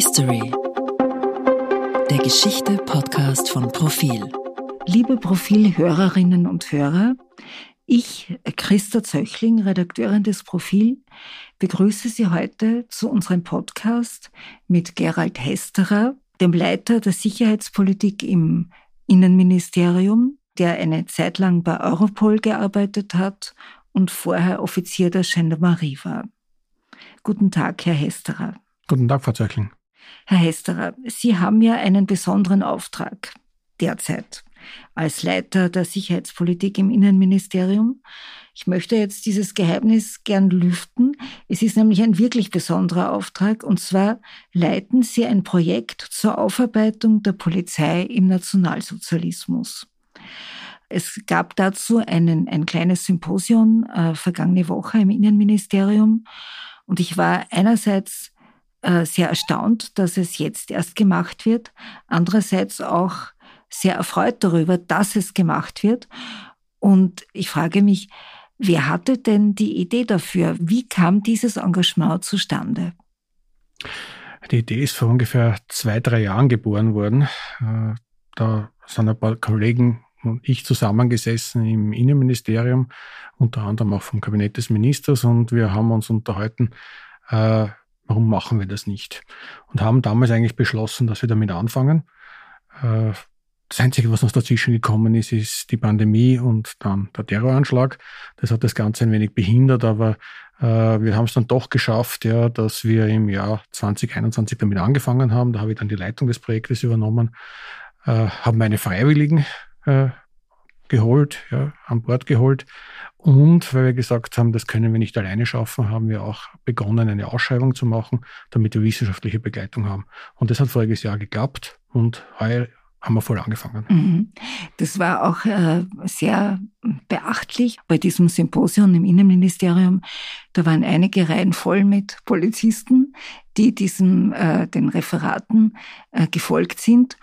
History. Der Geschichte-Podcast von Profil. Liebe Profil-Hörerinnen und Hörer, ich, Christa Zöchling, Redakteurin des Profil, begrüße Sie heute zu unserem Podcast mit Gerald Hesterer, dem Leiter der Sicherheitspolitik im Innenministerium, der eine Zeit lang bei Europol gearbeitet hat und vorher Offizier der Gendarmerie war. Guten Tag, Herr Hesterer. Guten Tag, Frau Zöchling. Herr Hesterer, Sie haben ja einen besonderen Auftrag derzeit als Leiter der Sicherheitspolitik im Innenministerium. Ich möchte jetzt dieses Geheimnis gern lüften. Es ist nämlich ein wirklich besonderer Auftrag und zwar leiten Sie ein Projekt zur Aufarbeitung der Polizei im Nationalsozialismus. Es gab dazu einen, ein kleines Symposium äh, vergangene Woche im Innenministerium und ich war einerseits sehr erstaunt, dass es jetzt erst gemacht wird, andererseits auch sehr erfreut darüber, dass es gemacht wird. Und ich frage mich, wer hatte denn die Idee dafür? Wie kam dieses Engagement zustande? Die Idee ist vor ungefähr zwei, drei Jahren geboren worden. Äh, da sind ein paar Kollegen und ich zusammengesessen im Innenministerium, unter anderem auch vom Kabinett des Ministers, und wir haben uns unterhalten, äh, warum machen wir das nicht? Und haben damals eigentlich beschlossen, dass wir damit anfangen. Äh, das Einzige, was uns dazwischen gekommen ist, ist die Pandemie und dann der Terroranschlag. Das hat das Ganze ein wenig behindert, aber äh, wir haben es dann doch geschafft, ja, dass wir im Jahr 2021 damit angefangen haben. Da habe ich dann die Leitung des Projektes übernommen, äh, haben meine Freiwilligen geholt, ja, an Bord geholt. Und weil wir gesagt haben, das können wir nicht alleine schaffen, haben wir auch begonnen, eine Ausschreibung zu machen, damit wir wissenschaftliche Begleitung haben. Und das hat voriges Jahr geklappt und heuer haben wir voll angefangen. Mhm. Das war auch äh, sehr beachtlich bei diesem Symposium im Innenministerium. Da waren einige Reihen voll mit Polizisten, die diesem äh, den Referaten äh, gefolgt sind.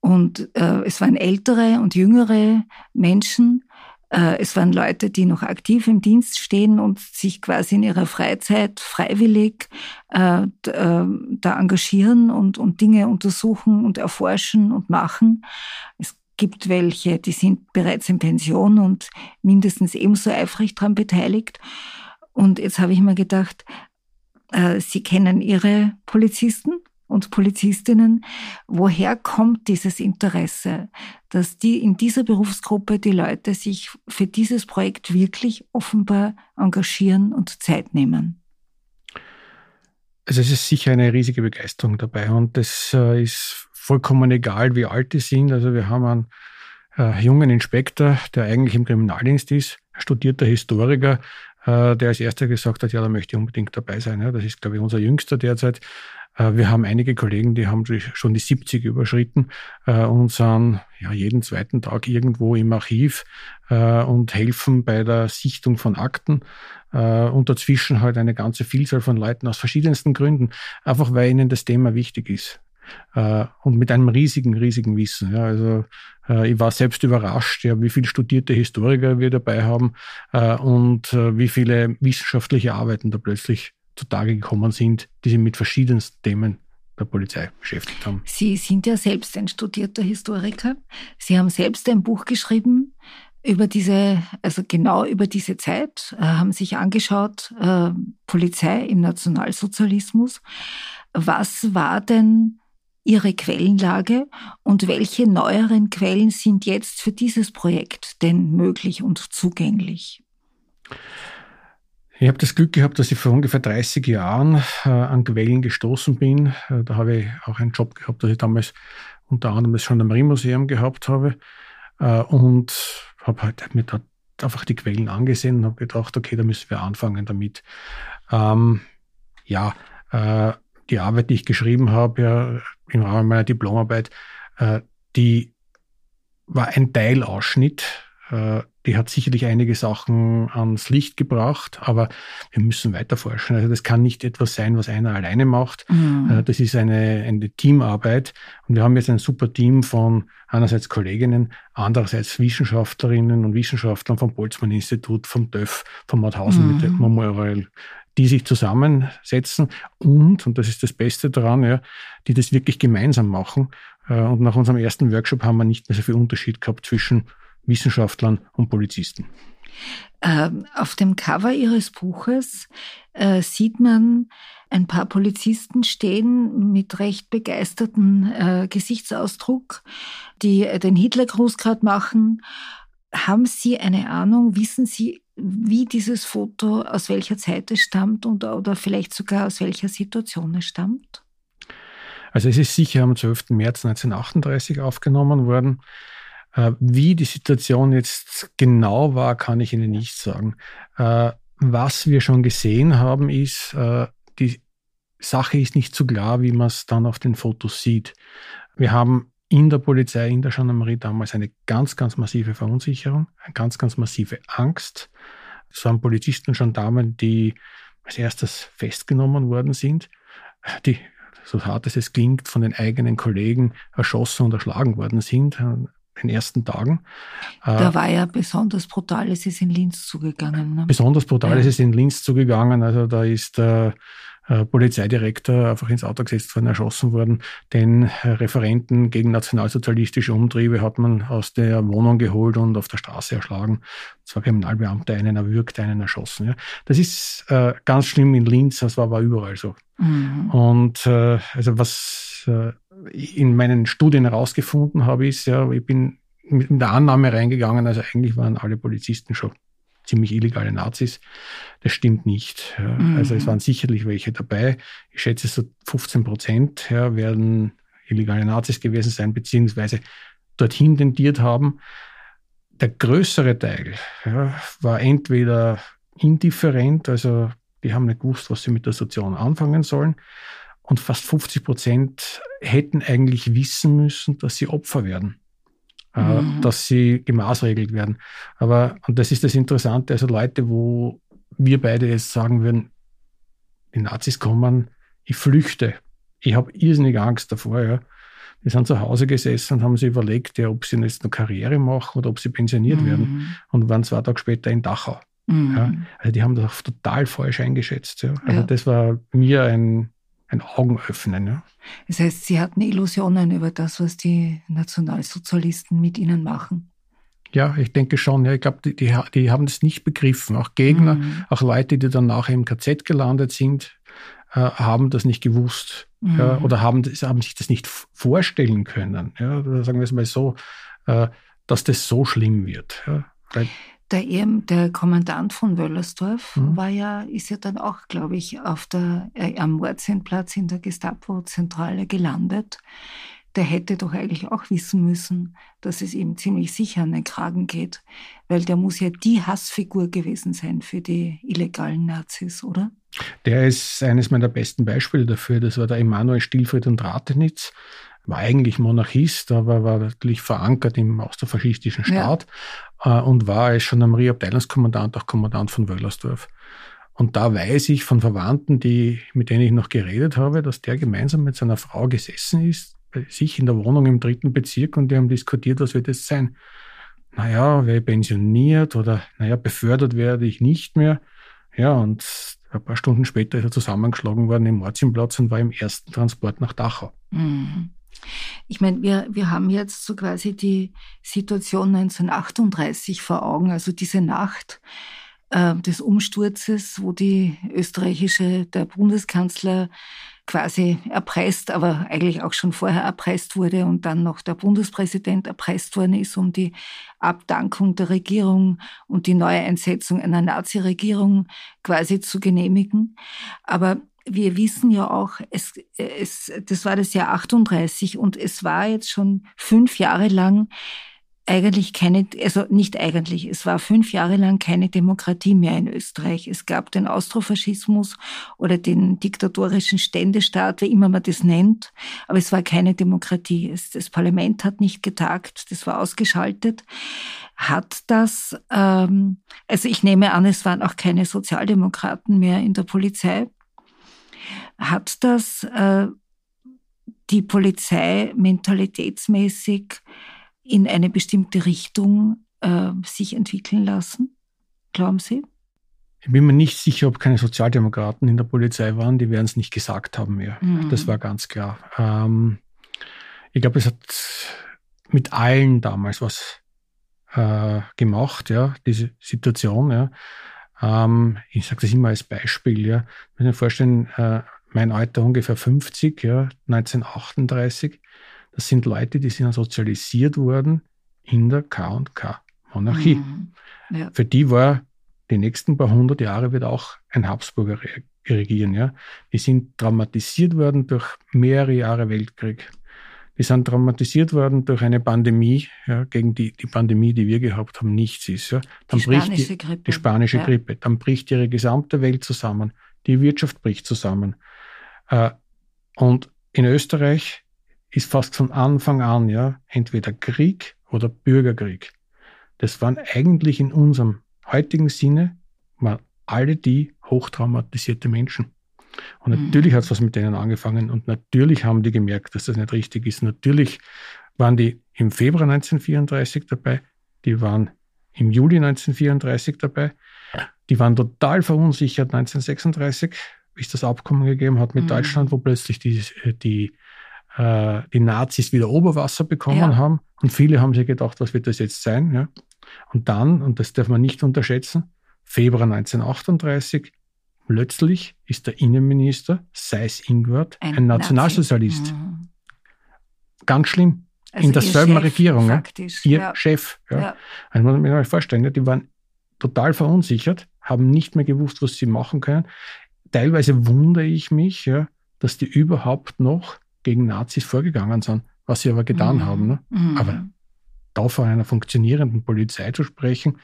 Und äh, es waren ältere und jüngere Menschen. Äh, es waren Leute, die noch aktiv im Dienst stehen und sich quasi in ihrer Freizeit freiwillig äh, äh, da engagieren und, und Dinge untersuchen und erforschen und machen. Es gibt welche, die sind bereits in Pension und mindestens ebenso eifrig daran beteiligt. Und jetzt habe ich mir gedacht, äh, Sie kennen Ihre Polizisten und Polizistinnen. Woher kommt dieses Interesse, dass die in dieser Berufsgruppe die Leute sich für dieses Projekt wirklich offenbar engagieren und Zeit nehmen? Also es ist sicher eine riesige Begeisterung dabei und das äh, ist vollkommen egal, wie alt die sind. Also wir haben einen äh, jungen Inspektor, der eigentlich im Kriminaldienst ist, studierter Historiker, äh, der als erster gesagt hat, ja, da möchte ich unbedingt dabei sein. Das ist, glaube ich, unser Jüngster derzeit. Äh, wir haben einige Kollegen, die haben schon die 70 überschritten äh, und sind ja, jeden zweiten Tag irgendwo im Archiv äh, und helfen bei der Sichtung von Akten. Und dazwischen halt eine ganze Vielzahl von Leuten aus verschiedensten Gründen, einfach weil ihnen das Thema wichtig ist. Und mit einem riesigen, riesigen Wissen. Ja, also ich war selbst überrascht, ja, wie viele studierte Historiker wir dabei haben und wie viele wissenschaftliche Arbeiten da plötzlich zutage gekommen sind, die sich mit verschiedensten Themen der Polizei beschäftigt haben. Sie sind ja selbst ein studierter Historiker. Sie haben selbst ein Buch geschrieben über diese, also genau über diese Zeit, äh, haben sich angeschaut, äh, Polizei im Nationalsozialismus. Was war denn Ihre Quellenlage und welche neueren Quellen sind jetzt für dieses Projekt denn möglich und zugänglich? Ich habe das Glück gehabt, dass ich vor ungefähr 30 Jahren äh, an Quellen gestoßen bin. Äh, da habe ich auch einen Job gehabt, dass ich damals unter anderem das Gendarmerie-Museum gehabt habe äh, und habe halt mir dort einfach die Quellen angesehen und habe gedacht, okay, da müssen wir anfangen damit. Ähm, ja, äh, die Arbeit, die ich geschrieben habe, ja, im Rahmen meiner Diplomarbeit, äh, die war ein Teilausschnitt. Die hat sicherlich einige Sachen ans Licht gebracht, aber wir müssen weiter forschen. Also das kann nicht etwas sein, was einer alleine macht. Mhm. Äh, das ist eine, eine Teamarbeit. Und wir haben jetzt ein super Team von einerseits Kolleginnen, andererseits Wissenschaftlerinnen und Wissenschaftlern vom Boltzmann-Institut, vom TÜV, vom Mauthausen mhm. Memorial, die sich zusammensetzen und, und das ist das Beste daran, ja, die das wirklich gemeinsam machen. Äh, und nach unserem ersten Workshop haben wir nicht mehr so viel Unterschied gehabt zwischen Wissenschaftlern und Polizisten. Ähm, auf dem Cover Ihres Buches äh, sieht man ein paar Polizisten stehen mit recht begeisterten äh, Gesichtsausdruck, die den Hitlergruß gerade machen. Haben Sie eine Ahnung, wissen Sie, wie dieses Foto, aus welcher Zeit es stammt und, oder vielleicht sogar aus welcher Situation es stammt? Also es ist sicher am 12. März 1938 aufgenommen worden. Äh, wie die Situation jetzt genau war, kann ich Ihnen nicht sagen. Äh, was wir schon gesehen haben, ist, äh, die Sache ist nicht so klar, wie man es dann auf den Fotos sieht. Wir haben in der Polizei, in der Gendarmerie damals eine ganz, ganz massive Verunsicherung, eine ganz, ganz massive Angst. Es waren Polizisten und Gendarmen, die als erstes festgenommen worden sind, die, so hart es es klingt, von den eigenen Kollegen erschossen und erschlagen worden sind den ersten Tagen. Da äh, war ja besonders brutal, es ist in Linz zugegangen. Ne? Besonders brutal ja. ist es in Linz zugegangen. Also da ist der äh, Polizeidirektor einfach ins Auto gesetzt worden, erschossen worden. Den äh, Referenten gegen nationalsozialistische Umtriebe hat man aus der Wohnung geholt und auf der Straße erschlagen. Zwei Kriminalbeamte, einen erwürgt, einen erschossen. Ja. Das ist äh, ganz schlimm in Linz, das war aber überall so. Mhm. Und äh, also was äh, in meinen Studien herausgefunden habe, ist ja, ich bin mit der Annahme reingegangen, also eigentlich waren alle Polizisten schon ziemlich illegale Nazis. Das stimmt nicht. Mhm. Also es waren sicherlich welche dabei. Ich schätze, so 15 Prozent ja, werden illegale Nazis gewesen sein, beziehungsweise dorthin tendiert haben. Der größere Teil ja, war entweder indifferent, also die haben nicht gewusst, was sie mit der Situation anfangen sollen, und fast 50 Prozent hätten eigentlich wissen müssen, dass sie Opfer werden, äh, mhm. dass sie gemaßregelt werden. Aber, und das ist das Interessante, also Leute, wo wir beide jetzt sagen würden, die Nazis kommen, ich flüchte, ich habe irrsinnig Angst davor, ja. Die sind zu Hause gesessen und haben sich überlegt, ja, ob sie jetzt eine Karriere machen oder ob sie pensioniert mhm. werden und waren zwei Tage später in Dachau. Mhm. Ja. Also die haben das auch total falsch eingeschätzt. Ja. Also das war mir ein, ein Augenöffnen. Ja. Das heißt, Sie hatten Illusionen über das, was die Nationalsozialisten mit Ihnen machen. Ja, ich denke schon. Ja, ich glaube, die, die, die, haben das nicht begriffen. Auch Gegner, mhm. auch Leute, die dann nachher im KZ gelandet sind, äh, haben das nicht gewusst mhm. ja, oder haben, das, haben sich das nicht vorstellen können. Ja, oder sagen wir es mal so, äh, dass das so schlimm wird. Ja. Der, der Kommandant von Wöllersdorf mhm. war ja, ist ja dann auch, glaube ich, auf der, äh, am Mordsinnplatz in der Gestapo-Zentrale gelandet. Der hätte doch eigentlich auch wissen müssen, dass es ihm ziemlich sicher an den Kragen geht, weil der muss ja die Hassfigur gewesen sein für die illegalen Nazis, oder? Der ist eines meiner besten Beispiele dafür. Das war der Emanuel Stilfried und Ratenitz war eigentlich Monarchist, aber war natürlich verankert im austrofaschistischen Staat ja. Äh, und war als Gendarmerie-Abteilungskommandant auch Kommandant von Wöllersdorf. Und da weiß ich von Verwandten, die, mit denen ich noch geredet habe, dass der gemeinsam mit seiner Frau gesessen ist, bei sich in der Wohnung im dritten Bezirk und die haben diskutiert, was wird es sein. Naja, wäre ich pensioniert oder naja, befördert werde ich nicht mehr. Ja, und ein paar Stunden später ist er zusammengeschlagen worden im Mordsimplatz und war im ersten Transport nach Dachau. Mhm. Ich meine, wir, wir haben jetzt so quasi die Situation 1938 vor Augen, also diese Nacht äh, des Umsturzes, wo die österreichische, der Bundeskanzler quasi erpresst, aber eigentlich auch schon vorher erpresst wurde und dann noch der Bundespräsident erpresst worden ist, um die Abdankung der Regierung und die Neueinsetzung einer Nazi-Regierung quasi zu genehmigen. Aber wir wissen ja auch, es, es, das war das Jahr 38 und es war jetzt schon fünf Jahre lang eigentlich keine, also nicht eigentlich, es war fünf Jahre lang keine Demokratie mehr in Österreich. Es gab den Austrofaschismus oder den diktatorischen Ständestaat, wie immer man das nennt, aber es war keine Demokratie. Es, das Parlament hat nicht getagt, das war ausgeschaltet. Hat das, ähm, also ich nehme an, es waren auch keine Sozialdemokraten mehr in der Polizei. Hat das äh, die Polizei mentalitätsmäßig in eine bestimmte Richtung äh, sich entwickeln lassen? Glauben Sie? Ich bin mir nicht sicher, ob keine Sozialdemokraten in der Polizei waren. Die werden es nicht gesagt haben mehr. Mhm. Das war ganz klar. Ähm, ich glaube, es hat mit allen damals was äh, gemacht, ja, diese Situation. Ja. Ähm, ich sage das immer als Beispiel. Ja. Ich muss mir vorstellen, äh, mein Alter ungefähr 50, ja, 1938. Das sind Leute, die sind sozialisiert worden in der K&K-Monarchie. Mhm. Ja. Für die war die nächsten paar hundert Jahre wird auch ein Habsburger regieren. Ja? Die sind traumatisiert worden durch mehrere Jahre Weltkrieg. Die sind traumatisiert worden durch eine Pandemie, ja, gegen die, die Pandemie, die wir gehabt haben, nichts ist. Ja. Dann die bricht die, Grippe. die spanische ja. Grippe. Dann bricht ihre gesamte Welt zusammen. Die Wirtschaft bricht zusammen. Äh, und in Österreich ist fast von Anfang an ja entweder Krieg oder Bürgerkrieg. Das waren eigentlich in unserem heutigen Sinne waren alle die hochtraumatisierte Menschen. Und mhm. natürlich hat es was mit denen angefangen und natürlich haben die gemerkt, dass das nicht richtig ist. Natürlich waren die im Februar 1934 dabei, die waren im Juli 1934 dabei, die waren total verunsichert 1936, wie es das Abkommen gegeben hat mit mhm. Deutschland, wo plötzlich die, die äh, die Nazis wieder Oberwasser bekommen ja. haben. Und viele haben sich gedacht, was wird das jetzt sein? Ja? Und dann, und das darf man nicht unterschätzen, Februar 1938, plötzlich ist der Innenminister Seyss Ingwart ein, ein Nationalsozialist. Mhm. Ganz schlimm. Also in derselben Chef, Regierung. Faktisch, ihr ja. Chef. Ja. Ja. Also muss man sich mal vorstellen, die waren total verunsichert, haben nicht mehr gewusst, was sie machen können. Teilweise wundere ich mich, ja, dass die überhaupt noch gegen Nazis vorgegangen sind, was sie aber getan mhm. haben. Ne? Mhm. Aber da von einer funktionierenden Polizei zu sprechen,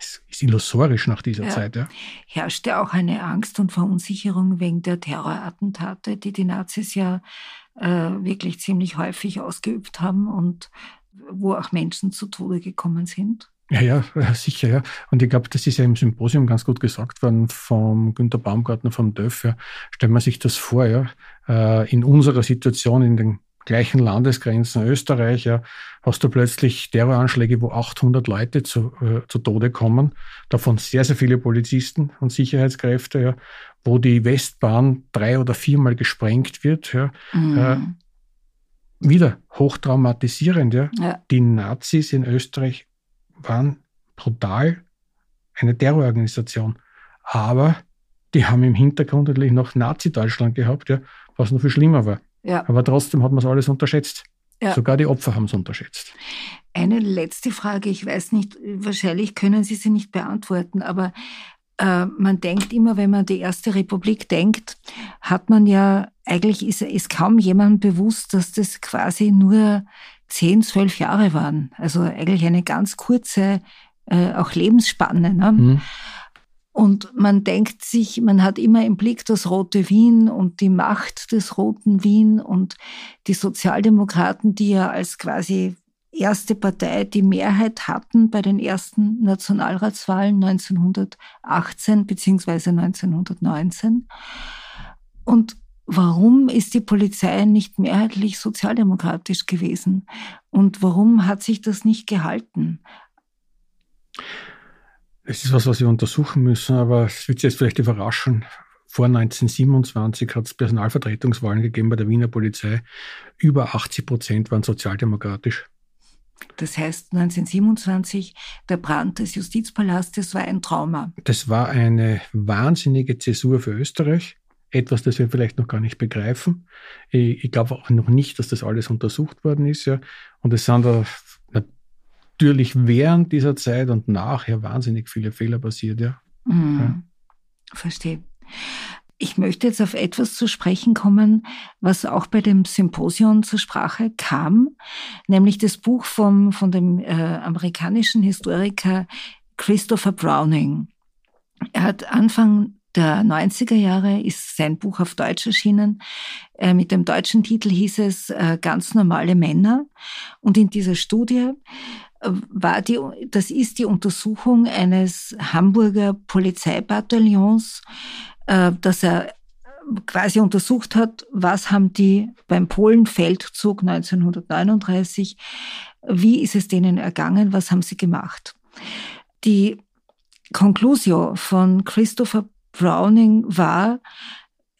ist, ist illusorisch nach dieser ja. Zeit. Ja. Herrschte auch eine Angst und Verunsicherung wegen der Terrorattentate, die die Nazis ja äh, wirklich ziemlich häufig ausgeübt haben und wo auch Menschen zu Tode gekommen sind? Ja, ja, sicher, ja. Und ich glaube, das ist ja im Symposium ganz gut gesagt worden vom Günter Baumgartner vom DÖF. Ja. Stellen wir sich das vor, ja. Äh, in unserer Situation, in den gleichen Landesgrenzen Österreich, ja, hast du plötzlich Terroranschläge, wo 800 Leute zu, äh, zu Tode kommen, davon sehr, sehr viele Polizisten und Sicherheitskräfte, ja, wo die Westbahn drei oder viermal gesprengt wird, ja. Mhm. Äh, wieder hochtraumatisierend, ja. ja. Die Nazis in Österreich waren brutal eine Terrororganisation. Aber die haben im Hintergrund natürlich noch Nazi-Deutschland gehabt, ja, was noch viel schlimmer war. Ja. Aber trotzdem hat man es alles unterschätzt. Ja. Sogar die Opfer haben es unterschätzt. Eine letzte Frage, ich weiß nicht, wahrscheinlich können Sie sie nicht beantworten, aber äh, man denkt immer, wenn man die Erste Republik denkt, hat man ja, eigentlich ist, ist kaum jemand bewusst, dass das quasi nur zehn, zwölf Jahre waren. Also eigentlich eine ganz kurze äh, auch Lebensspanne. Ne? Mhm. Und man denkt sich, man hat immer im Blick das rote Wien und die Macht des roten Wien und die Sozialdemokraten, die ja als quasi erste Partei die Mehrheit hatten bei den ersten Nationalratswahlen 1918 beziehungsweise 1919. Und Warum ist die Polizei nicht mehrheitlich sozialdemokratisch gewesen? Und warum hat sich das nicht gehalten? Es ist was, was wir untersuchen müssen, aber es wird Sie jetzt vielleicht überraschen. Vor 1927 hat es Personalvertretungswahlen gegeben bei der Wiener Polizei. Über 80 Prozent waren sozialdemokratisch. Das heißt, 1927, der Brand des Justizpalastes war ein Trauma. Das war eine wahnsinnige Zäsur für Österreich etwas, das wir vielleicht noch gar nicht begreifen. Ich, ich glaube auch noch nicht, dass das alles untersucht worden ist. Ja. Und es sind da natürlich während dieser Zeit und nachher wahnsinnig viele Fehler passiert. Ja. Mhm. ja. Verstehe. Ich möchte jetzt auf etwas zu sprechen kommen, was auch bei dem Symposion zur Sprache kam, nämlich das Buch vom, von dem äh, amerikanischen Historiker Christopher Browning. Er hat Anfang der 90er Jahre ist sein Buch auf Deutsch erschienen. Äh, mit dem deutschen Titel hieß es äh, Ganz normale Männer. Und in dieser Studie war die, das ist die Untersuchung eines Hamburger Polizeibataillons, dass er quasi untersucht hat, was haben die beim Polenfeldzug 1939, wie ist es denen ergangen, was haben sie gemacht. Die Conclusio von Christopher Browning war,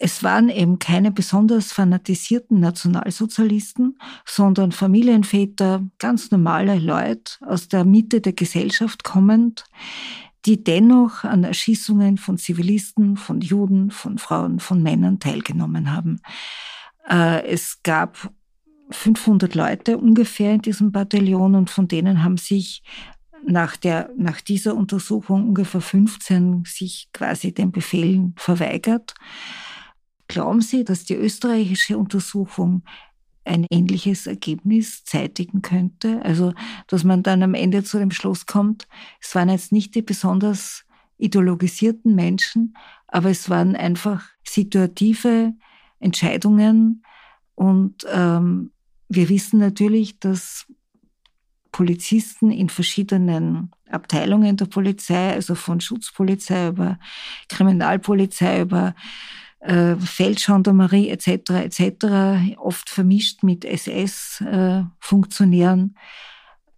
es waren eben keine besonders fanatisierten Nationalsozialisten, sondern Familienväter, ganz normale Leute aus der Mitte der Gesellschaft kommend, die dennoch an Erschießungen von Zivilisten, von Juden, von Frauen, von Männern teilgenommen haben. Äh, es gab 500 Leute ungefähr in diesem Bataillon und von denen haben sich nach, der, nach dieser Untersuchung ungefähr 15 sich quasi den Befehlen verweigert. Glauben Sie, dass die österreichische Untersuchung ein ähnliches Ergebnis zeitigen könnte? Also, dass man dann am Ende zu dem Schluss kommt, es waren jetzt nicht die besonders ideologisierten Menschen, aber es waren einfach situative Entscheidungen und ähm, wir wissen natürlich, dass Polizisten in verschiedenen Abteilungen der Polizei, also von Schutzpolizei über Kriminalpolizei, über äh, Feldgendarmerie etc. etc. oft vermischt mit SS-Funktionären,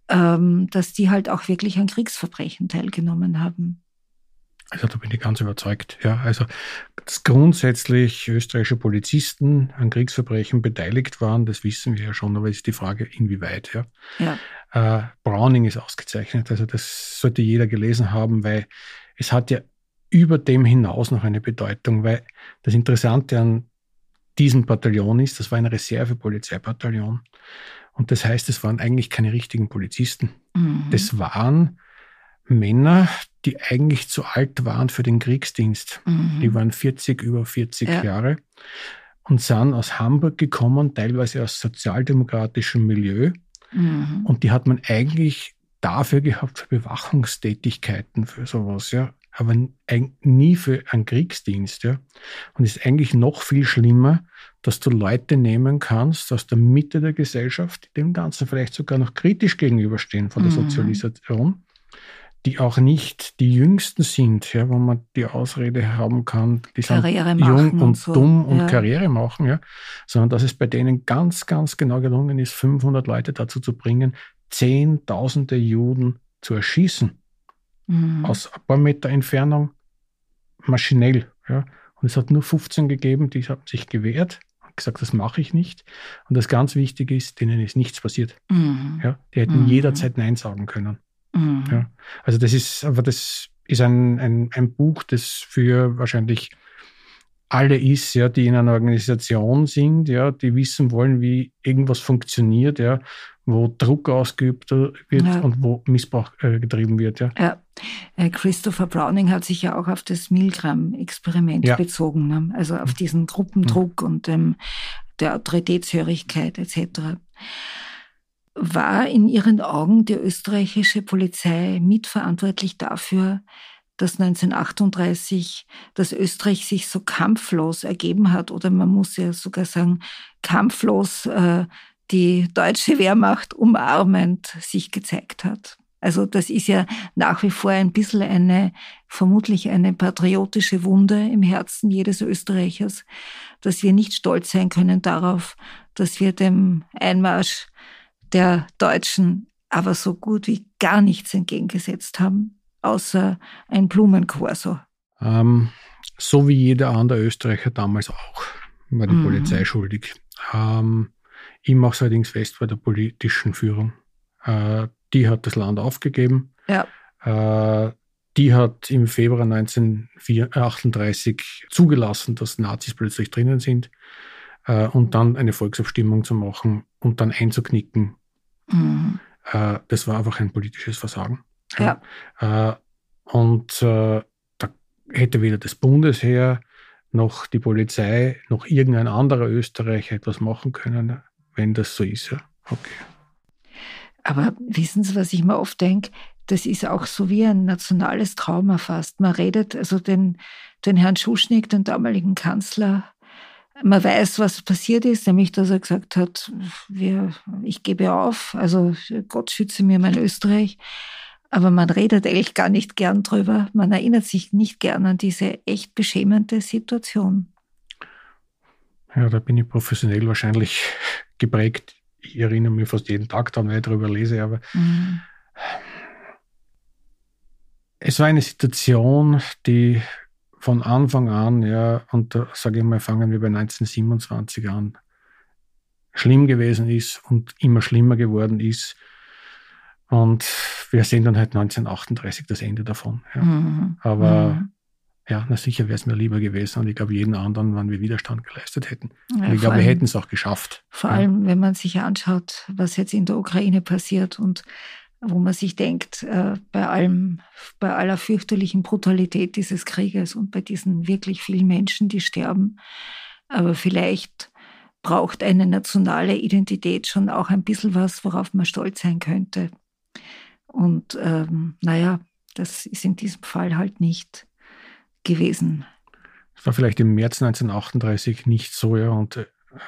äh, ähm, dass die halt auch wirklich an Kriegsverbrechen teilgenommen haben. Also da bin ich ganz überzeugt. Ja, also dass grundsätzlich österreichische Polizisten an Kriegsverbrechen beteiligt waren, das wissen wir ja schon, aber ist die Frage, inwieweit. Ja. ja. Äh, Browning ist ausgezeichnet, also das sollte jeder gelesen haben, weil es hat ja über dem hinaus noch eine Bedeutung, weil das Interessante an diesem Bataillon ist, das war ein Reserve-Polizeibataillon. Und das heißt, es waren eigentlich keine richtigen Polizisten. Mhm. Das waren Männer, die eigentlich zu alt waren für den Kriegsdienst. Mhm. Die waren 40, über 40 ja. Jahre und sind aus Hamburg gekommen, teilweise aus sozialdemokratischem Milieu. Mhm. Und die hat man eigentlich dafür gehabt, für Bewachungstätigkeiten, für sowas, ja. Aber nie für einen Kriegsdienst, ja. Und es ist eigentlich noch viel schlimmer, dass du Leute nehmen kannst aus der Mitte der Gesellschaft, die dem Ganzen vielleicht sogar noch kritisch gegenüberstehen von der mhm. Sozialisation die auch nicht die Jüngsten sind, ja, wo man die Ausrede haben kann, die Karriere sind jung und, und so. dumm und ja. Karriere machen, ja, sondern dass es bei denen ganz, ganz genau gelungen ist, 500 Leute dazu zu bringen, Zehntausende Juden zu erschießen. Mhm. Aus ein paar Meter Entfernung maschinell. Ja. Und es hat nur 15 gegeben, die haben sich gewehrt und gesagt, das mache ich nicht. Und das ganz Wichtige ist, denen ist nichts passiert. Mhm. Ja. Die hätten mhm. jederzeit Nein sagen können. Mhm. Ja. Also das ist, aber das ist ein, ein, ein Buch, das für wahrscheinlich alle ist, ja, die in einer Organisation sind, ja, die wissen wollen, wie irgendwas funktioniert, ja, wo Druck ausgeübt wird ja. und wo Missbrauch äh, getrieben wird. Ja. ja. Äh, Christopher Browning hat sich ja auch auf das Milgram-Experiment ja. bezogen, ne? also auf diesen Gruppendruck mhm. und ähm, der Autoritätshörigkeit etc. War in Ihren Augen die österreichische Polizei mitverantwortlich dafür, dass 1938 das Österreich sich so kampflos ergeben hat oder man muss ja sogar sagen, kampflos äh, die deutsche Wehrmacht umarmend sich gezeigt hat. Also das ist ja nach wie vor ein bisschen eine, vermutlich eine patriotische Wunde im Herzen jedes Österreichers, dass wir nicht stolz sein können darauf, dass wir dem Einmarsch der Deutschen aber so gut wie gar nichts entgegengesetzt haben, außer ein Blumenkorso. Ähm, so wie jeder andere Österreicher damals auch, war die mhm. Polizei schuldig. Ähm, ich mache es allerdings fest bei der politischen Führung. Äh, die hat das Land aufgegeben. Ja. Äh, die hat im Februar 1938 zugelassen, dass Nazis plötzlich drinnen sind äh, und dann eine Volksabstimmung zu machen und dann einzuknicken Mhm. Äh, das war einfach ein politisches Versagen. Ja. Äh, und äh, da hätte weder das Bundesheer noch die Polizei, noch irgendein anderer Österreicher etwas machen können, wenn das so ist. Ja. Okay. Aber wissen Sie, was ich mir oft denke? Das ist auch so wie ein nationales Trauma fast. Man redet, also den, den Herrn Schuschnigg, den damaligen Kanzler, man weiß, was passiert ist, nämlich dass er gesagt hat, wir, ich gebe auf, also Gott schütze mir mein Österreich. Aber man redet eigentlich gar nicht gern drüber. Man erinnert sich nicht gern an diese echt beschämende Situation. Ja, da bin ich professionell wahrscheinlich geprägt. Ich erinnere mich fast jeden Tag daran, wenn ich darüber lese, aber mhm. es war eine Situation, die von Anfang an, ja, und da sage ich mal, fangen wir bei 1927 an, schlimm gewesen ist und immer schlimmer geworden ist. Und wir sehen dann halt 1938 das Ende davon. Ja. Mhm. Aber mhm. ja, na sicher wäre es mir lieber gewesen und ich glaube jeden anderen, wenn wir Widerstand geleistet hätten. Ja, und ich glaube, wir hätten es auch geschafft. Vor ja. allem, wenn man sich anschaut, was jetzt in der Ukraine passiert und wo man sich denkt, äh, bei allem, bei aller fürchterlichen Brutalität dieses Krieges und bei diesen wirklich vielen Menschen, die sterben, aber vielleicht braucht eine nationale Identität schon auch ein bisschen was, worauf man stolz sein könnte. Und ähm, naja, das ist in diesem Fall halt nicht gewesen. Es war vielleicht im März 1938 nicht so, ja, und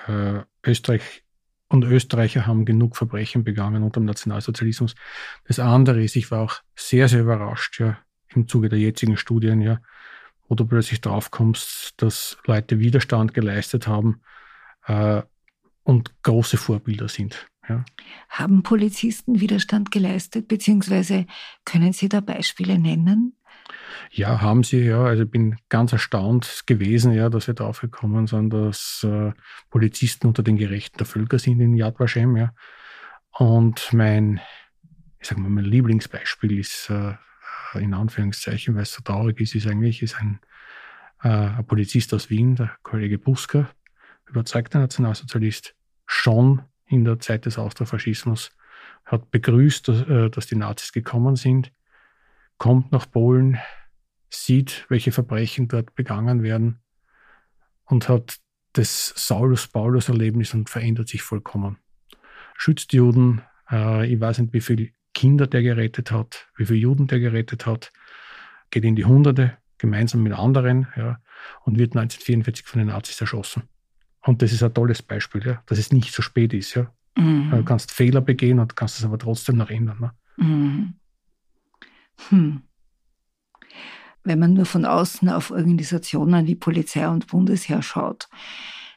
äh, Österreich und Österreicher haben genug Verbrechen begangen unter dem Nationalsozialismus. Das andere ist, ich war auch sehr, sehr überrascht, ja, im Zuge der jetzigen Studien, ja, wo du plötzlich draufkommst, dass Leute Widerstand geleistet haben äh, und große Vorbilder sind. Ja. Haben Polizisten Widerstand geleistet, beziehungsweise können Sie da Beispiele nennen? Ja, haben sie, ja. Also ich bin ganz erstaunt gewesen, ja, dass wir darauf gekommen sind, dass äh, Polizisten unter den Gerechten der Völker sind in Yad Vashem, ja. Und mein, ich sag mal, mein Lieblingsbeispiel ist, äh, in Anführungszeichen, weil es so traurig ist, ist eigentlich, ist ein, äh, ein Polizist aus Wien, der Kollege Busker, überzeugter Nationalsozialist, schon in der Zeit des Austrofaschismus, hat begrüßt, dass, äh, dass die Nazis gekommen sind, kommt nach Polen, sieht, welche Verbrechen dort begangen werden und hat das Saulus-Paulus-Erlebnis und verändert sich vollkommen. Schützt Juden, äh, ich weiß nicht, wie viele Kinder der gerettet hat, wie viele Juden der gerettet hat, geht in die Hunderte, gemeinsam mit anderen, ja, und wird 1944 von den Nazis erschossen. Und das ist ein tolles Beispiel, ja, dass es nicht so spät ist. Ja. Mhm. Du kannst Fehler begehen und kannst es aber trotzdem noch ändern. Ne? Mhm. Hm. Wenn man nur von außen auf Organisationen wie Polizei und Bundesheer schaut,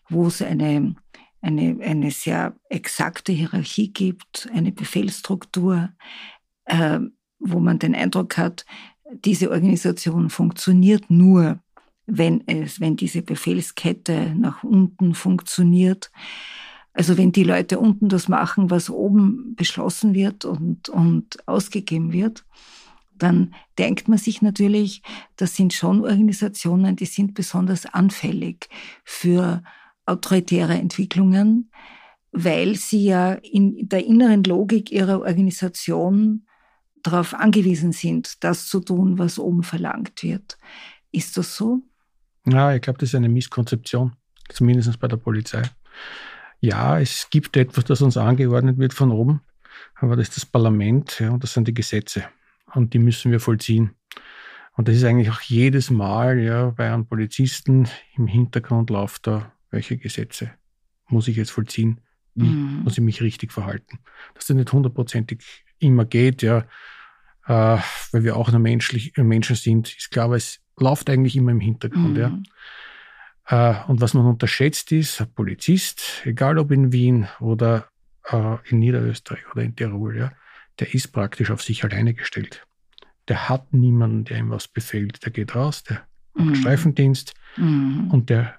wo es eine, eine, eine sehr exakte Hierarchie gibt, eine Befehlsstruktur, äh, wo man den Eindruck hat, diese Organisation funktioniert nur, wenn es, wenn diese Befehlskette nach unten funktioniert. Also wenn die Leute unten das machen, was oben beschlossen wird und, und ausgegeben wird, dann denkt man sich natürlich, das sind schon Organisationen, die sind besonders anfällig für autoritäre Entwicklungen, weil sie ja in der inneren Logik ihrer Organisation darauf angewiesen sind, das zu tun, was oben verlangt wird. Ist das so? Ja, ich glaube, das ist eine Misskonzeption, zumindest bei der Polizei. Ja, es gibt etwas, das uns angeordnet wird von oben, aber das ist das Parlament ja, und das sind die Gesetze und die müssen wir vollziehen. Und das ist eigentlich auch jedes Mal ja, bei einem Polizisten im Hintergrund läuft da, welche Gesetze muss ich jetzt vollziehen, wie mhm. muss ich mich richtig verhalten. Dass das nicht hundertprozentig immer geht, ja, äh, weil wir auch nur menschlich, Menschen sind, ist klar, aber es läuft eigentlich immer im Hintergrund. Mhm. Ja. Äh, und was man unterschätzt ist, ein Polizist, egal ob in Wien oder äh, in Niederösterreich oder in Tirol, ja, der ist praktisch auf sich alleine gestellt. Der hat niemanden, der ihm was befehlt. Der geht raus, der mhm. macht Streifendienst mhm. und der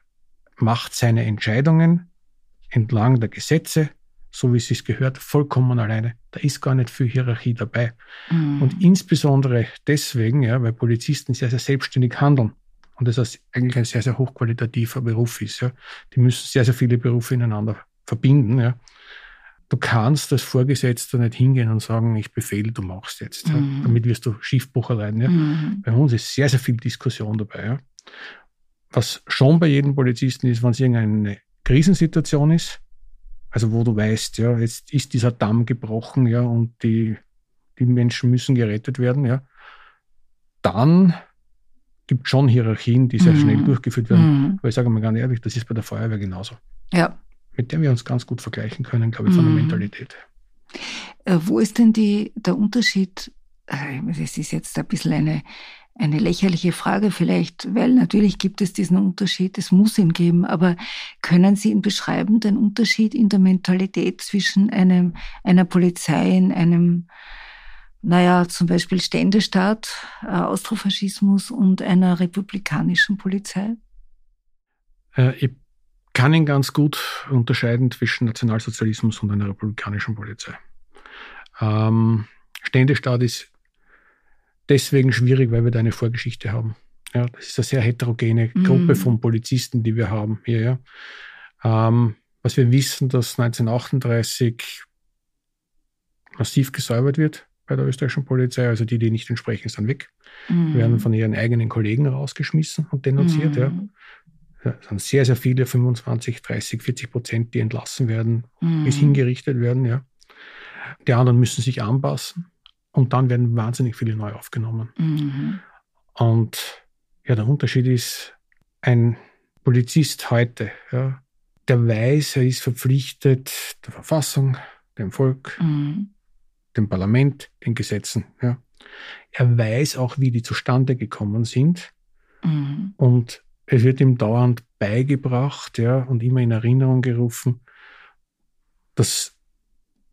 macht seine Entscheidungen entlang der Gesetze, so wie es sich gehört, vollkommen alleine. Da ist gar nicht viel Hierarchie dabei. Mhm. Und insbesondere deswegen, ja, weil Polizisten sehr, sehr selbstständig handeln und das eigentlich ein sehr, sehr hochqualitativer Beruf ist. Ja. Die müssen sehr, sehr viele Berufe ineinander verbinden. Ja. Du kannst als Vorgesetzter nicht hingehen und sagen, ich befehle, du machst jetzt. Mhm. Ja. Damit wirst du Schiffbruch erleiden. Ja. Mhm. Bei uns ist sehr, sehr viel Diskussion dabei. Ja. was schon bei jedem Polizisten ist, wenn es irgendeine Krisensituation ist, also wo du weißt, ja, jetzt ist dieser Damm gebrochen, ja, und die, die Menschen müssen gerettet werden, ja, dann gibt es schon Hierarchien, die sehr mhm. schnell durchgeführt werden. Mhm. Aber ich sage mal ganz ehrlich, das ist bei der Feuerwehr genauso. Ja. Mit der wir uns ganz gut vergleichen können, glaube ich, von mhm. der Mentalität. Äh, wo ist denn die, der Unterschied? Das äh, ist jetzt ein bisschen eine, eine lächerliche Frage vielleicht, weil natürlich gibt es diesen Unterschied, es muss ihn geben, aber können Sie ihn beschreiben, den Unterschied in der Mentalität zwischen einem, einer Polizei in einem naja, zum Beispiel Ständestaat, äh, Austrofaschismus und einer republikanischen Polizei? Äh, ich kann ihn ganz gut unterscheiden zwischen Nationalsozialismus und einer republikanischen Polizei. Ähm, Ständestaat ist deswegen schwierig, weil wir da eine Vorgeschichte haben. Ja, das ist eine sehr heterogene Gruppe mm. von Polizisten, die wir haben hier. Ja. Ähm, was wir wissen, dass 1938 massiv gesäubert wird bei der österreichischen Polizei. Also die, die nicht entsprechen, sind weg, mhm. werden von ihren eigenen Kollegen rausgeschmissen und denunziert. Mhm. Ja. Es sind sehr, sehr viele, 25, 30, 40 Prozent, die entlassen werden, mhm. bis hingerichtet werden. Ja. Die anderen müssen sich anpassen und dann werden wahnsinnig viele neu aufgenommen. Mhm. Und ja, der Unterschied ist, ein Polizist heute, ja, der weiß, er ist verpflichtet der Verfassung, dem Volk, mhm dem Parlament, den Gesetzen. Ja. Er weiß auch, wie die zustande gekommen sind. Mhm. Und es wird ihm dauernd beigebracht ja, und immer in Erinnerung gerufen, dass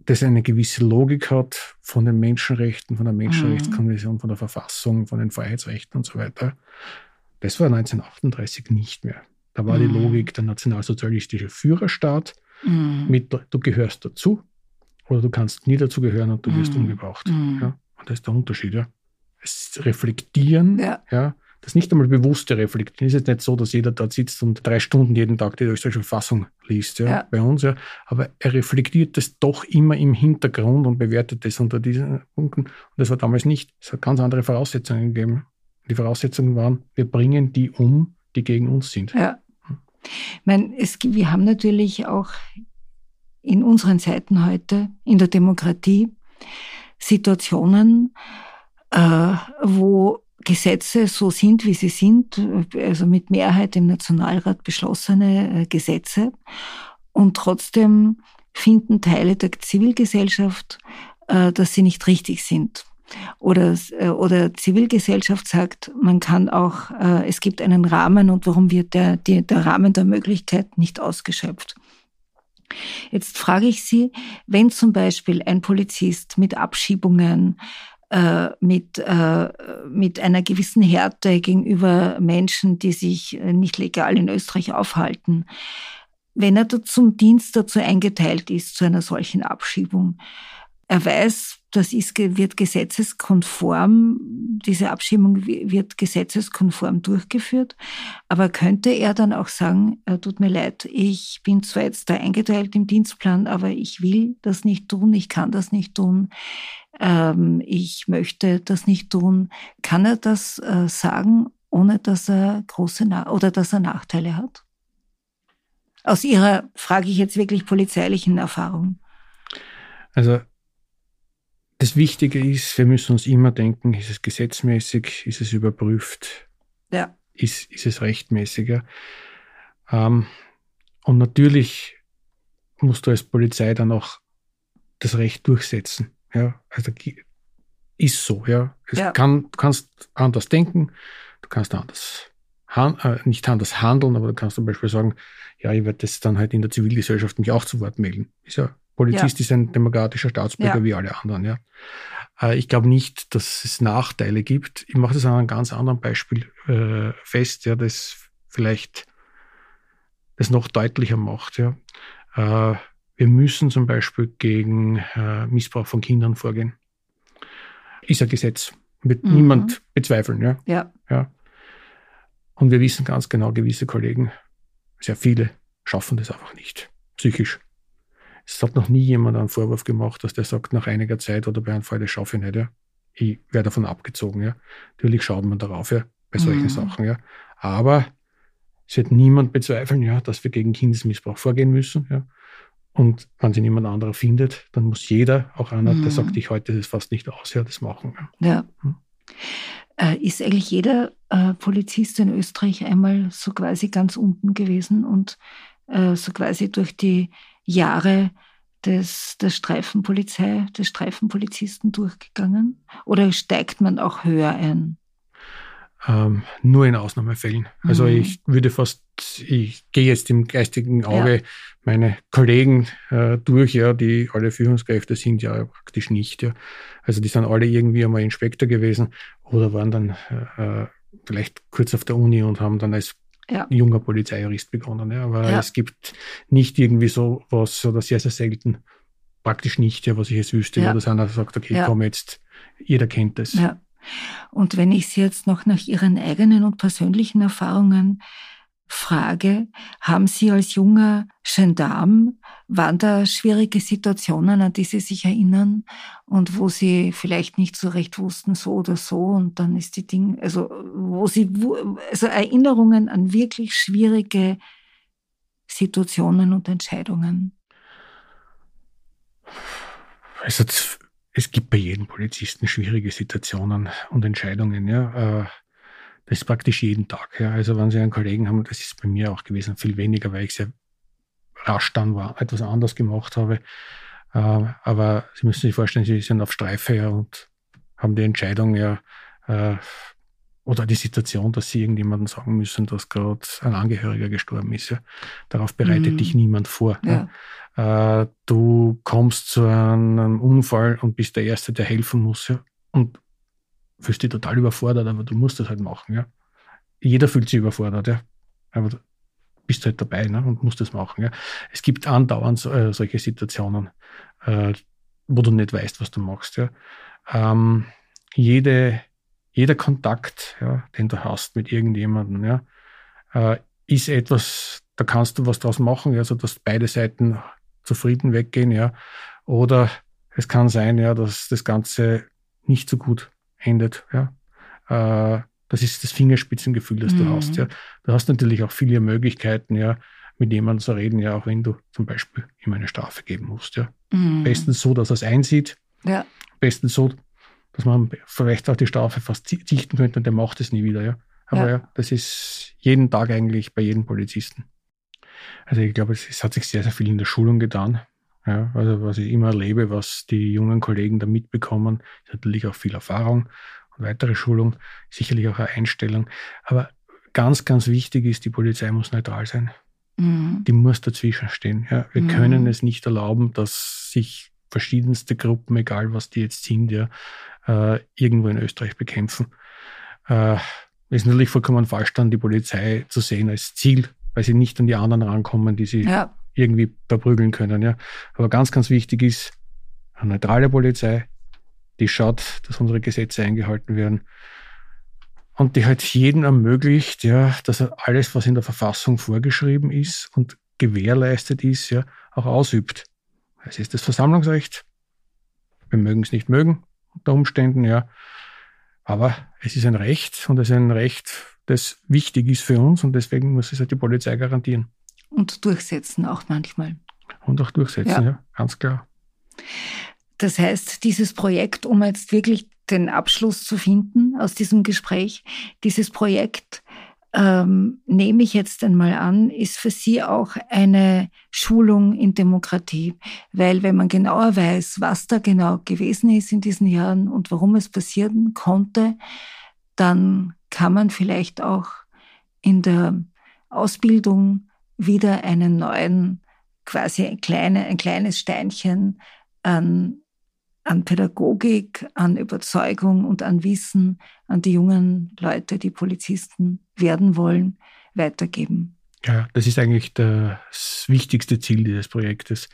das eine gewisse Logik hat von den Menschenrechten, von der Menschenrechtskonvention, von der Verfassung, von den Freiheitsrechten und so weiter. Das war 1938 nicht mehr. Da war mhm. die Logik der nationalsozialistische Führerstaat mhm. mit, du gehörst dazu, oder du kannst nie dazugehören und du wirst mm. umgebracht. Mm. Ja? Und das ist der Unterschied. Ja? Es reflektieren, ja. ja. Das nicht einmal bewusste Reflektieren. Es ist jetzt nicht so, dass jeder dort sitzt und drei Stunden jeden Tag die österreichische Verfassung liest, ja, ja. bei uns, ja. Aber er reflektiert das doch immer im Hintergrund und bewertet das unter diesen Punkten. Und das war damals nicht. Es hat ganz andere Voraussetzungen gegeben. Die Voraussetzungen waren, wir bringen die um, die gegen uns sind. Ja. Ich meine, es, wir haben natürlich auch in unseren Zeiten heute, in der Demokratie, Situationen, äh, wo Gesetze so sind, wie sie sind, also mit Mehrheit im Nationalrat beschlossene äh, Gesetze. Und trotzdem finden Teile der Zivilgesellschaft, äh, dass sie nicht richtig sind. Oder, äh, oder Zivilgesellschaft sagt, man kann auch, es gibt einen Rahmen und warum wird der, der Rahmen der Möglichkeit nicht ausgeschöpft? Jetzt frage ich Sie, wenn zum Beispiel ein Polizist mit Abschiebungen, mit, äh, mit einer gewissen Härte gegenüber Menschen, die sich nicht legal in Österreich aufhalten, wenn er zum Dienst dazu eingeteilt ist, zu einer solchen Abschiebung, er weiß, das ist, wird gesetzeskonform, diese Abschiebung wird gesetzeskonform durchgeführt. Aber könnte er dann auch sagen, äh, tut mir leid, ich bin zwar jetzt da eingeteilt im Dienstplan, aber ich will das nicht tun, ich kann das nicht tun, ähm, ich möchte das nicht tun. Kann er das äh, sagen, ohne dass er große Na oder dass er Nachteile hat? Aus Ihrer, frage ich jetzt wirklich polizeilichen Erfahrung. Also das Wichtige ist, wir müssen uns immer denken, ist es gesetzmäßig, ist es überprüft, ja. ist, ist es rechtmäßiger. Ähm, und natürlich musst du als Polizei dann auch das Recht durchsetzen. Ja, also ist so. Ja, es ja. Kann, du kannst anders denken, du kannst anders äh, nicht anders handeln, aber du kannst zum Beispiel sagen, ja, ich werde das dann halt in der Zivilgesellschaft mich auch zu Wort melden. Ist ja Polizist ja. ist ein demokratischer Staatsbürger ja. wie alle anderen. Ja. Äh, ich glaube nicht, dass es Nachteile gibt. Ich mache das an einem ganz anderen Beispiel äh, fest, ja, das vielleicht das noch deutlicher macht. Ja. Äh, wir müssen zum Beispiel gegen äh, Missbrauch von Kindern vorgehen. Ist ein Gesetz. Wird mhm. niemand bezweifeln. Ja? Ja. ja. Und wir wissen ganz genau, gewisse Kollegen, sehr viele, schaffen das einfach nicht. Psychisch. Es hat noch nie jemand einen Vorwurf gemacht, dass der sagt, nach einiger Zeit oder bei einem Fall, das schaffe ich nicht, ja. Ich werde davon abgezogen, ja. Natürlich schaut man darauf, ja, bei solchen mhm. Sachen, ja. Aber es wird niemand bezweifeln, ja, dass wir gegen Kindesmissbrauch vorgehen müssen. Ja. Und wenn sich niemand anderer findet, dann muss jeder, auch einer, mhm. der sagt, ich heute das fast nicht aus, ja, das machen. Ja. ja. Hm. Äh, ist eigentlich jeder äh, Polizist in Österreich einmal so quasi ganz unten gewesen und äh, so quasi durch die Jahre des, der Streifenpolizei, des Streifenpolizisten durchgegangen? Oder steigt man auch höher ein? Ähm, nur in Ausnahmefällen. Also mhm. ich würde fast, ich gehe jetzt im geistigen Auge ja. meine Kollegen äh, durch, ja, die alle Führungskräfte sind ja praktisch nicht. Ja. Also die sind alle irgendwie einmal Inspektor gewesen oder waren dann äh, vielleicht kurz auf der Uni und haben dann als ja. junger Polizeijurist begonnen. Ja. Aber ja. es gibt nicht irgendwie so was oder sehr, sehr selten, praktisch nicht, ja, was ich jetzt wüsste, ja. wo das einer sagt, okay, komm jetzt, jeder kennt das. Ja. Und wenn ich Sie jetzt noch nach Ihren eigenen und persönlichen Erfahrungen frage, haben Sie als junger Gendarm, waren da schwierige Situationen, an die Sie sich erinnern und wo Sie vielleicht nicht so recht wussten, so oder so und dann ist die Ding, also wo Sie, also Erinnerungen an wirklich schwierige Situationen und Entscheidungen? Hat es gibt bei jedem Polizisten schwierige Situationen und Entscheidungen. Ja. Das ist praktisch jeden Tag. Ja. Also wenn Sie einen Kollegen haben, das ist bei mir auch gewesen, viel weniger, weil ich sehr rasch dann war, etwas anders gemacht habe. Äh, aber Sie müssen sich vorstellen, Sie sind auf Streife ja, und haben die Entscheidung ja äh, oder die Situation, dass sie irgendjemandem sagen müssen, dass gerade ein Angehöriger gestorben ist. Ja. Darauf bereitet mhm. dich niemand vor. Ja. Äh, du kommst zu einem Unfall und bist der Erste, der helfen muss. Ja. Und fühlst dich total überfordert, aber du musst das halt machen. Ja. Jeder fühlt sich überfordert, ja. aber du bist halt dabei ne, und musst das machen. Ja. Es gibt andauernd äh, solche Situationen, äh, wo du nicht weißt, was du machst. Ja. Ähm, jede jeder Kontakt, ja, den du hast mit irgendjemandem, ja, äh, ist etwas, da kannst du was draus machen, ja, so dass beide Seiten zufrieden weggehen, ja. Oder es kann sein, ja, dass das Ganze nicht so gut endet, ja. Äh, das ist das Fingerspitzengefühl, das mhm. du hast, ja. Du hast natürlich auch viele Möglichkeiten, ja, mit jemandem zu reden, ja, auch wenn du zum Beispiel ihm eine Strafe geben musst, ja. Mhm. Bestens so, dass er es einsieht. Ja. Bestens so, dass man vielleicht auch die Strafe fast dichten könnte und der macht es nie wieder. Ja. Aber ja. ja. das ist jeden Tag eigentlich bei jedem Polizisten. Also ich glaube, es, es hat sich sehr, sehr viel in der Schulung getan. Ja, also was ich immer erlebe, was die jungen Kollegen da mitbekommen, ist natürlich auch viel Erfahrung und weitere Schulung, sicherlich auch eine Einstellung. Aber ganz, ganz wichtig ist, die Polizei muss neutral sein. Mhm. Die muss dazwischen stehen. Ja, wir mhm. können es nicht erlauben, dass sich verschiedenste Gruppen, egal was die jetzt sind, ja, äh, irgendwo in Österreich bekämpfen. Äh, ist natürlich vollkommen falsch, dann die Polizei zu sehen als Ziel, weil sie nicht an die anderen rankommen, die sie ja. Irgendwie verprügeln können. Ja. Aber ganz, ganz wichtig ist eine neutrale Polizei, die schaut, dass unsere Gesetze eingehalten werden und die halt jedem ermöglicht, ja, dass er alles, was in der Verfassung vorgeschrieben ist und gewährleistet ist, ja, auch ausübt. Es ist das Versammlungsrecht. Wir mögen es nicht mögen, unter Umständen, ja. Aber es ist ein Recht und es ist ein Recht, das wichtig ist für uns und deswegen muss es halt die Polizei garantieren. Und durchsetzen auch manchmal. Und auch durchsetzen, ja, ja ganz klar. Das heißt, dieses Projekt, um jetzt wirklich den Abschluss zu finden aus diesem Gespräch, dieses Projekt ähm, nehme ich jetzt einmal an, ist für Sie auch eine Schulung in Demokratie. Weil wenn man genauer weiß, was da genau gewesen ist in diesen Jahren und warum es passieren konnte, dann kann man vielleicht auch in der Ausbildung wieder einen neuen, quasi ein, kleine, ein kleines Steinchen an an Pädagogik, an Überzeugung und an Wissen an die jungen Leute, die Polizisten werden wollen, weitergeben. Ja, das ist eigentlich das wichtigste Ziel dieses Projektes.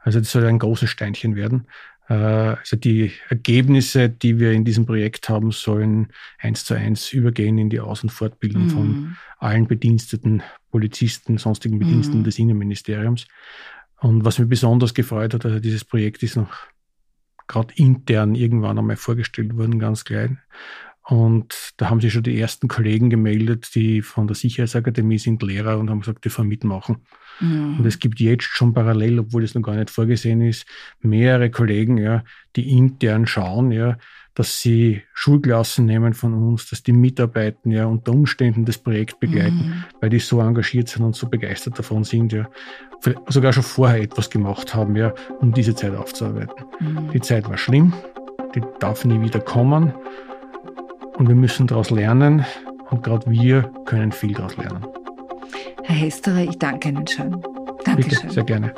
Also das soll ein großes Steinchen werden. Äh, also die Ergebnisse, die wir in diesem Projekt haben, sollen eins zu eins übergehen in die Aus- und Fortbildung mhm. von allen Bediensteten, Polizisten, sonstigen Bediensteten mhm. des Innenministeriums. Und was mir besonders gefreut hat, also dieses Projekt ist noch gerade intern irgendwann einmal vorgestellt worden, ganz klein. Und da haben sich schon die ersten Kollegen gemeldet, die von der Sicherheitsakademie sind Lehrer und haben gesagt, die dürfen mitmachen. Mhm. Und es gibt jetzt schon parallel, obwohl das noch gar nicht vorgesehen ist, mehrere Kollegen, ja, die intern schauen, ja, dass sie Schulklassen nehmen von uns, dass die mitarbeiten, ja, unter Umständen das Projekt begleiten, mhm. weil die so engagiert sind und so begeistert davon sind, ja, sogar schon vorher etwas gemacht haben, ja, um diese Zeit aufzuarbeiten. Mhm. Die Zeit war schlimm, die darf nie wieder kommen und wir müssen daraus lernen und gerade wir können viel daraus lernen. Herr Hesterer, ich danke Ihnen schön. Dankeschön. Bitte, sehr gerne.